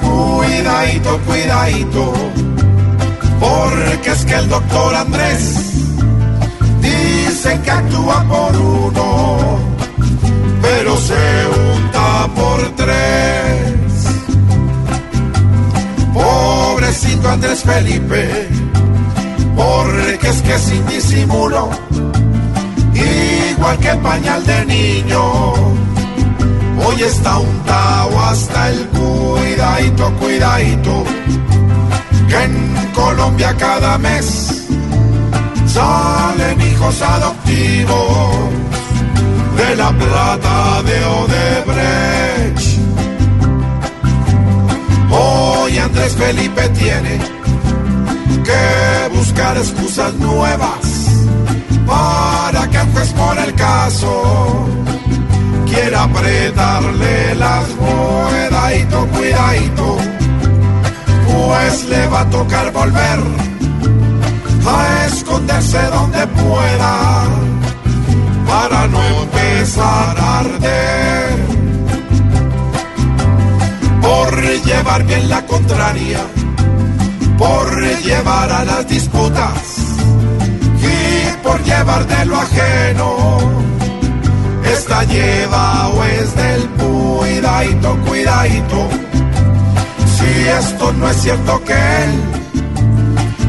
Cuidadito, cuidadito, porque es que el doctor Andrés dice que actúa por uno, pero se unta por tres. Pobrecito Andrés Felipe, porque es que sin disimulo, igual que pañal de niño. Hoy está untado hasta el cuidadito, cuidadito, que en Colombia cada mes salen hijos adoptivos de la plata de Odebrecht. Hoy Andrés Felipe tiene que buscar excusas nuevas para que juez por el caso apretarle las cuidadito, cuidadito, pues le va a tocar volver a esconderse donde pueda para no empezar a arder. Por llevar bien la contraria, por llevar a las disputas y por llevar de lo ajeno esta lleva o es del cuidadito, cuidadito. Si esto no es cierto que él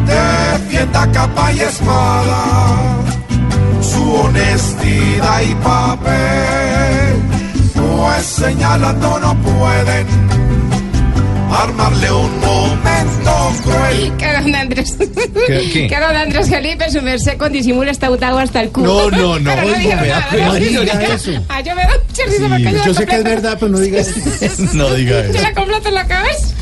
defienda capa y espada, su honestidad y papel, pues señalando no pueden armarle un cruel. Que don Andrés. qué? Que don Andrés Felipe, su merced con disimulo está untado hasta el culo. No, no, no. Pero no diga eso. Ah, yo me da mucha risa porque Yo sé que es verdad, pero no diga eso. No diga Yo eso. la completo en la cabeza.